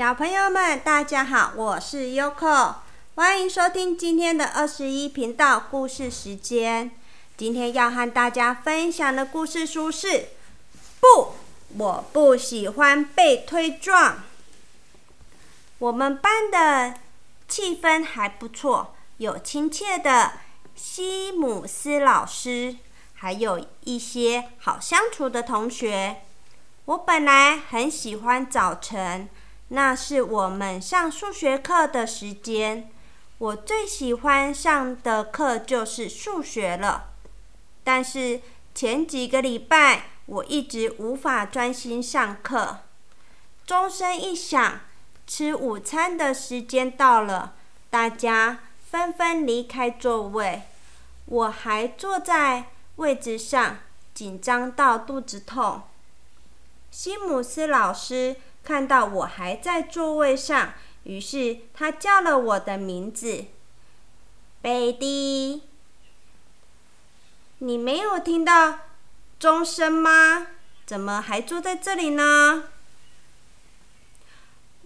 小朋友们，大家好，我是 Yoko，欢迎收听今天的二十一频道故事时间。今天要和大家分享的故事书是《不，我不喜欢被推撞》。我们班的气氛还不错，有亲切的西姆斯老师，还有一些好相处的同学。我本来很喜欢早晨，那是我们上数学课的时间。我最喜欢上的课就是数学了。但是前几个礼拜，我一直无法专心上课。钟声一响，吃午餐的时间到了，大家纷纷离开座位。我还坐在位置上，紧张到肚子痛。西姆斯老师看到我还在座位上，于是他叫了我的名字：“贝蒂。”你没有听到钟声吗？怎么还坐在这里呢？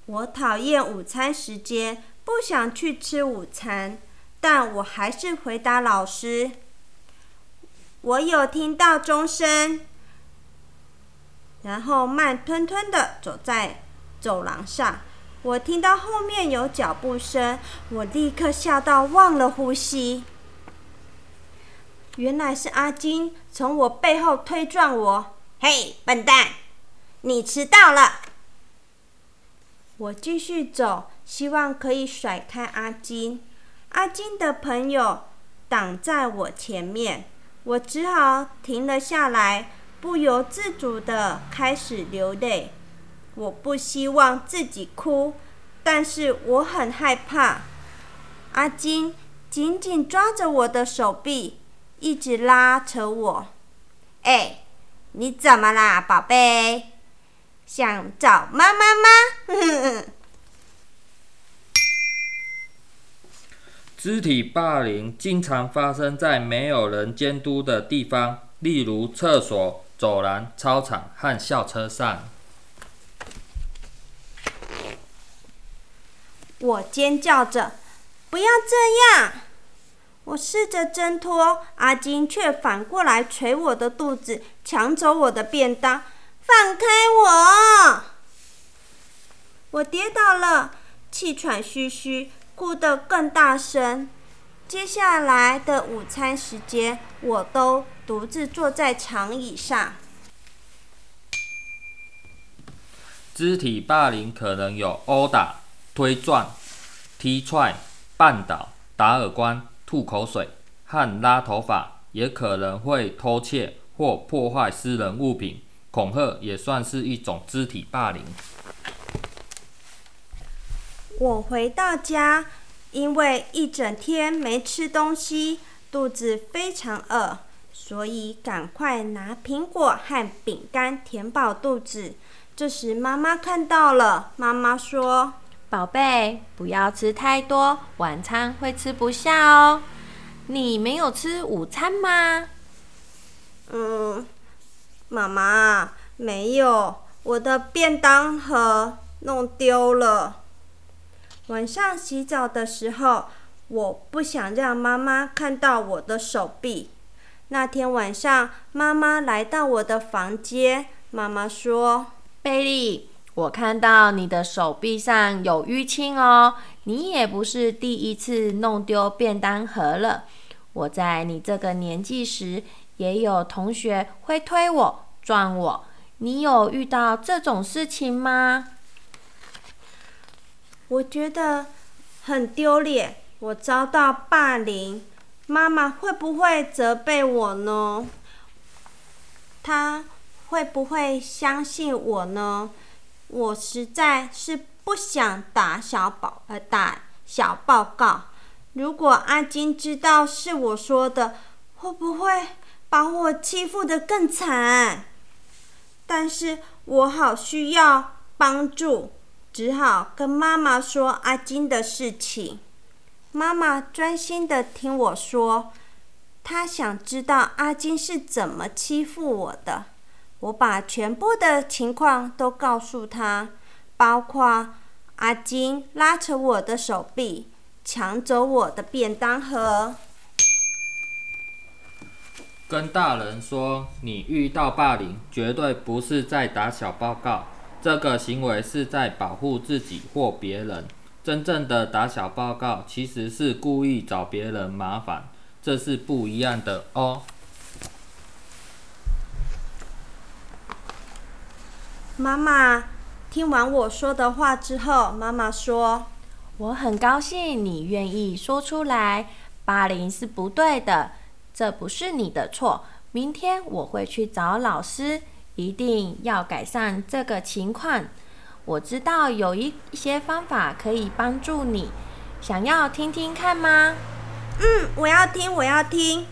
我讨厌午餐时间，不想去吃午餐，但我还是回答老师：“我有听到钟声。”然后慢吞吞的走在走廊上，我听到后面有脚步声，我立刻吓到忘了呼吸。原来是阿金从我背后推撞我，嘿，笨蛋，你迟到了！我继续走，希望可以甩开阿金。阿金的朋友挡在我前面，我只好停了下来。不由自主的开始流泪，我不希望自己哭，但是我很害怕。阿金紧紧抓着我的手臂，一直拉扯我。哎，你怎么啦，宝贝？想找妈妈吗？肢体霸凌经常发生在没有人监督的地方，例如厕所。走廊、操场和校车上，我尖叫着：“不要这样！”我试着挣脱，阿金却反过来捶我的肚子，抢走我的便当。放开我！我跌倒了，气喘吁吁，哭得更大声。接下来的午餐时间，我都独自坐在长椅上。肢体霸凌可能有殴打、推撞、踢踹、绊倒、打耳光、吐口水和拉头发，也可能会偷窃或破坏私人物品。恐吓也算是一种肢体霸凌。我回到家。因为一整天没吃东西，肚子非常饿，所以赶快拿苹果和饼干填饱肚子。这时妈妈看到了，妈妈说：“宝贝，不要吃太多，晚餐会吃不下哦。你没有吃午餐吗？”“嗯，妈妈没有，我的便当盒弄丢了。”晚上洗澡的时候，我不想让妈妈看到我的手臂。那天晚上，妈妈来到我的房间，妈妈说：“贝利，我看到你的手臂上有淤青哦，你也不是第一次弄丢便当盒了。我在你这个年纪时，也有同学会推我、撞我，你有遇到这种事情吗？”我觉得很丢脸，我遭到霸凌，妈妈会不会责备我呢？她会不会相信我呢？我实在是不想打小报呃打小报告。如果阿金知道是我说的，会不会把我欺负得更惨？但是我好需要帮助。只好跟妈妈说阿金的事情。妈妈专心的听我说，她想知道阿金是怎么欺负我的。我把全部的情况都告诉她，包括阿金拉扯我的手臂，抢走我的便当盒。跟大人说，你遇到霸凌，绝对不是在打小报告，这个行为是在保护自己或别人。真正的打小报告，其实是故意找别人麻烦，这是不一样的哦。妈妈听完我说的话之后，妈妈说：“我很高兴你愿意说出来，霸凌是不对的。”这不是你的错。明天我会去找老师，一定要改善这个情况。我知道有一些方法可以帮助你，想要听听看吗？嗯，我要听，我要听。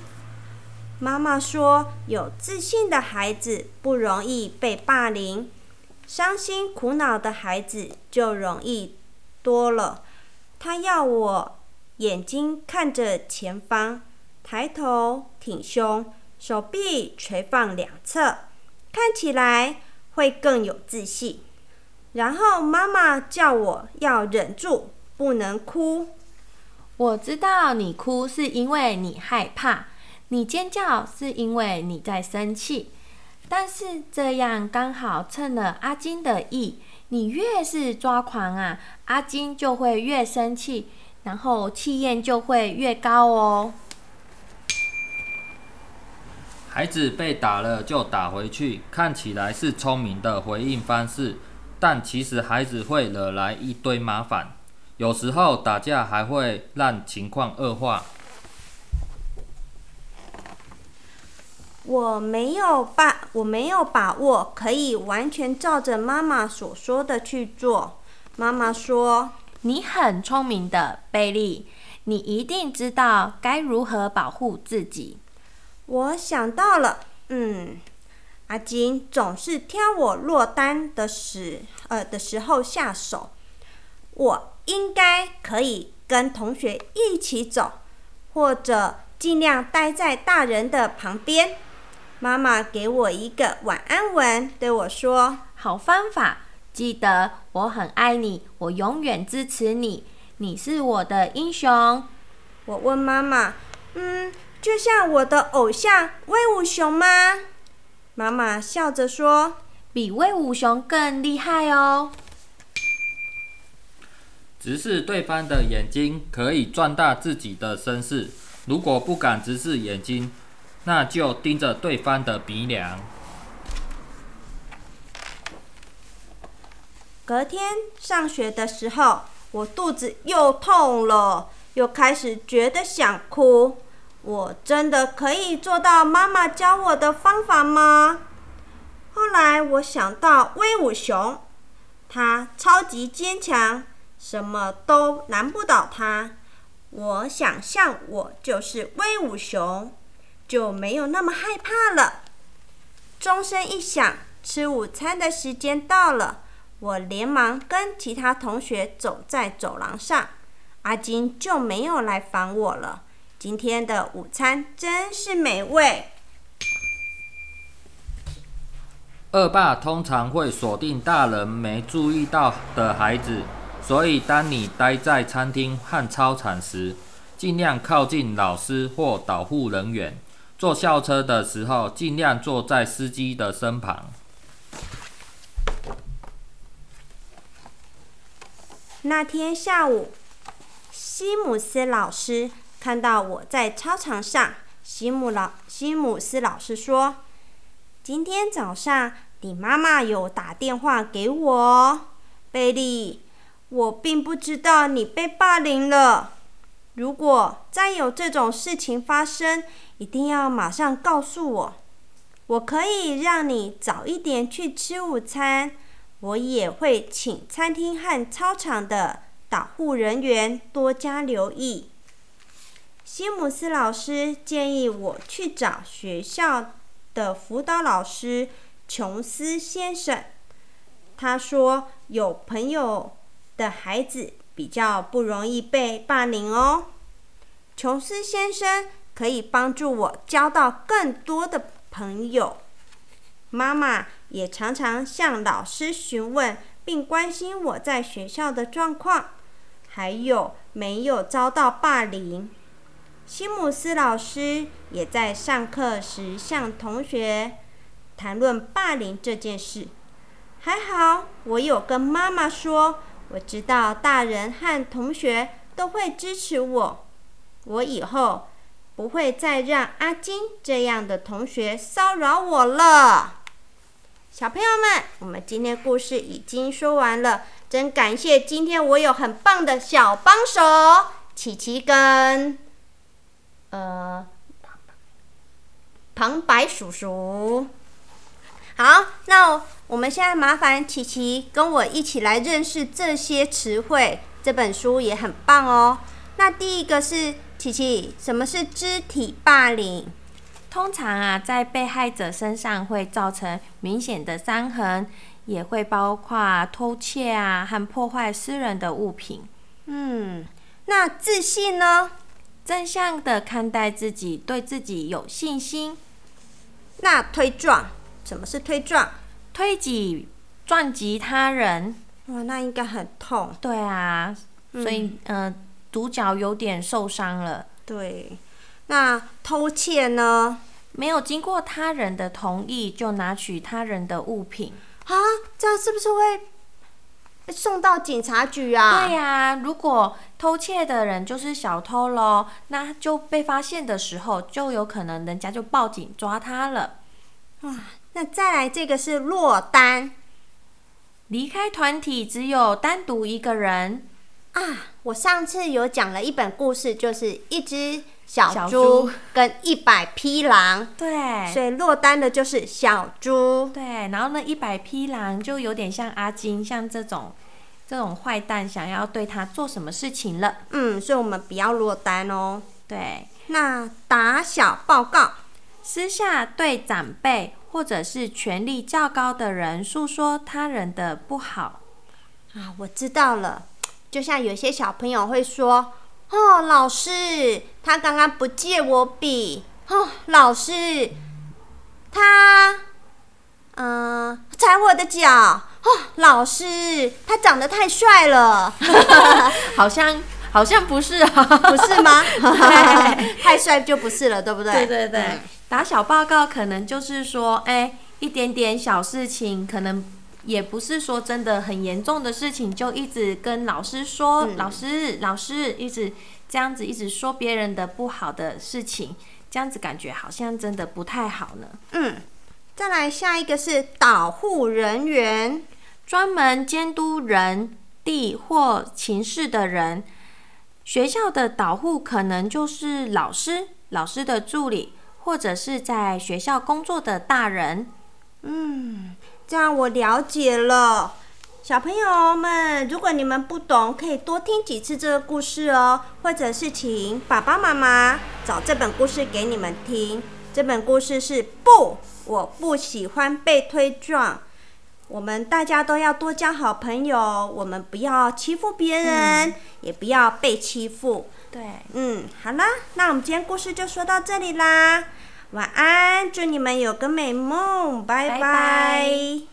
妈妈说，有自信的孩子不容易被霸凌，伤心苦恼的孩子就容易多了。他要我眼睛看着前方。抬头挺胸，手臂垂放两侧，看起来会更有自信。然后妈妈叫我要忍住，不能哭。我知道你哭是因为你害怕，你尖叫是因为你在生气。但是这样刚好趁了阿金的意，你越是抓狂啊，阿金就会越生气，然后气焰就会越高哦。孩子被打了就打回去，看起来是聪明的回应方式，但其实孩子会惹来一堆麻烦，有时候打架还会让情况恶化。我没有把，我没有把握可以完全照着妈妈所说的去做。妈妈说：“你很聪明的，贝利，你一定知道该如何保护自己。”我想到了，嗯，阿金总是挑我落单的时，呃的时候下手。我应该可以跟同学一起走，或者尽量待在大人的旁边。妈妈给我一个晚安文，对我说：“好方法，记得我很爱你，我永远支持你，你是我的英雄。”我问妈妈：“嗯。”就像我的偶像威武熊吗？妈妈笑着说：“比威武熊更厉害哦。”直视对方的眼睛可以壮大自己的身势。如果不敢直视眼睛，那就盯着对方的鼻梁。隔天上学的时候，我肚子又痛了，又开始觉得想哭。我真的可以做到妈妈教我的方法吗？后来我想到威武熊，它超级坚强，什么都难不倒它。我想象我就是威武熊，就没有那么害怕了。钟声一响，吃午餐的时间到了，我连忙跟其他同学走在走廊上，阿金就没有来烦我了。今天的午餐真是美味。恶霸通常会锁定大人没注意到的孩子，所以当你待在餐厅和操场时，尽量靠近老师或导护人员。坐校车的时候，尽量坐在司机的身旁。那天下午，西姆斯老师。看到我在操场上，西姆老西姆斯老师说：“今天早上你妈妈有打电话给我，贝利，我并不知道你被霸凌了。如果再有这种事情发生，一定要马上告诉我，我可以让你早一点去吃午餐。我也会请餐厅和操场的导护人员多加留意。”西姆斯老师建议我去找学校的辅导老师琼斯先生。他说，有朋友的孩子比较不容易被霸凌哦。琼斯先生可以帮助我交到更多的朋友。妈妈也常常向老师询问并关心我在学校的状况，还有没有遭到霸凌。西姆斯老师也在上课时向同学谈论霸凌这件事。还好，我有跟妈妈说，我知道大人和同学都会支持我。我以后不会再让阿金这样的同学骚扰我了。小朋友们，我们今天故事已经说完了，真感谢今天我有很棒的小帮手，琪琪跟呃旁白叔叔。好，那我们现在麻烦琪琪跟我一起来认识这些词汇。这本书也很棒哦。那第一个是琪琪，什么是肢体霸凌？通常啊，在被害者身上会造成明显的伤痕，也会包括偷窃啊和破坏私人的物品。嗯，那自信呢？正向的看待自己，对自己有信心。那推撞？什么是推撞？推挤、撞击他人。哇，那应该很痛。对啊，所以呃，主角有点受伤了。对，那偷窃呢？没有经过他人的同意就拿取他人的物品啊？这样是不是会送到警察局啊？对呀，如果偷窃的人就是小偷喽，那就被发现的时候，就有可能人家就报警抓他了。啊，那再来这个是落单。离开团体只有单独一个人啊！我上次有讲了一本故事，就是一只小猪跟一百匹狼。对，所以落单的就是小猪。对，然后那一百匹狼就有点像阿金，像这种这种坏蛋，想要对他做什么事情了。嗯，所以我们不要落单哦。对，那打小报告，私下对长辈。或者是权力较高的人诉说他人的不好啊，我知道了。就像有些小朋友会说：“哦，老师，他刚刚不借我笔。”哦，老师，他嗯踩我的脚。哦，老师，他长得太帅了。好像好像不是啊，不是吗？太帅就不是了，对不对？对对对。打小报告可能就是说，哎，一点点小事情，可能也不是说真的很严重的事情，就一直跟老师说，老师，老师，一直这样子，一直说别人的不好的事情，这样子感觉好像真的不太好呢。嗯，再来下一个是导护人员，专门监督人、地或情事的人。学校的导护可能就是老师、老师的助理。或者是在学校工作的大人，嗯，这样我了解了。小朋友们，如果你们不懂，可以多听几次这个故事哦，或者是请爸爸妈妈找这本故事给你们听。这本故事是不，我不喜欢被推撞。我们大家都要多交好朋友，我们不要欺负别人，也不要被欺负。对，嗯，好了，那我们今天故事就说到这里啦，晚安，祝你们有个美梦，拜拜。